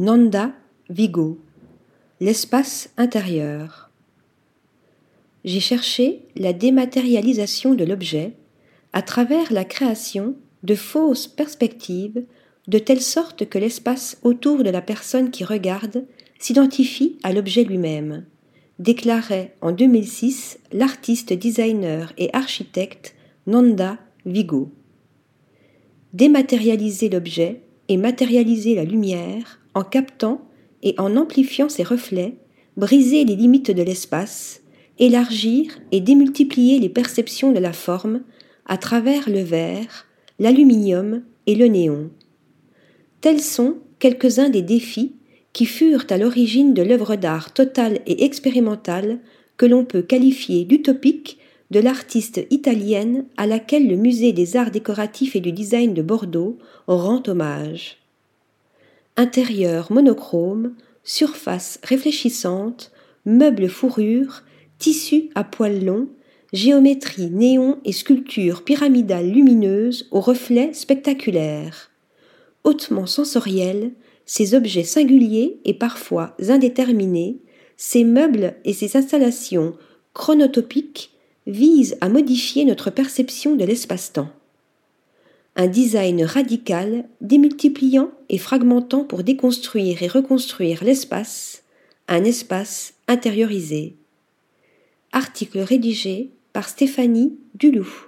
Nanda Vigo L'espace intérieur. J'ai cherché la dématérialisation de l'objet à travers la création de fausses perspectives de telle sorte que l'espace autour de la personne qui regarde s'identifie à l'objet lui-même, déclarait en 2006 l'artiste designer et architecte Nanda Vigo. Dématérialiser l'objet et matérialiser la lumière en captant et en amplifiant ses reflets, briser les limites de l'espace, élargir et démultiplier les perceptions de la forme à travers le verre, l'aluminium et le néon. Tels sont quelques-uns des défis qui furent à l'origine de l'œuvre d'art totale et expérimentale que l'on peut qualifier d'utopique de l'artiste italienne à laquelle le musée des arts décoratifs et du design de Bordeaux rend hommage. Intérieur monochrome, surface réfléchissante, meubles fourrure, tissus à poils longs, géométrie néon et sculpture pyramidale lumineuse aux reflets spectaculaires. Hautement sensoriels, ces objets singuliers et parfois indéterminés, ces meubles et ces installations chronotopiques visent à modifier notre perception de l'espace-temps. Un design radical, démultipliant et fragmentant pour déconstruire et reconstruire l'espace, un espace intériorisé. Article rédigé par Stéphanie Duloup.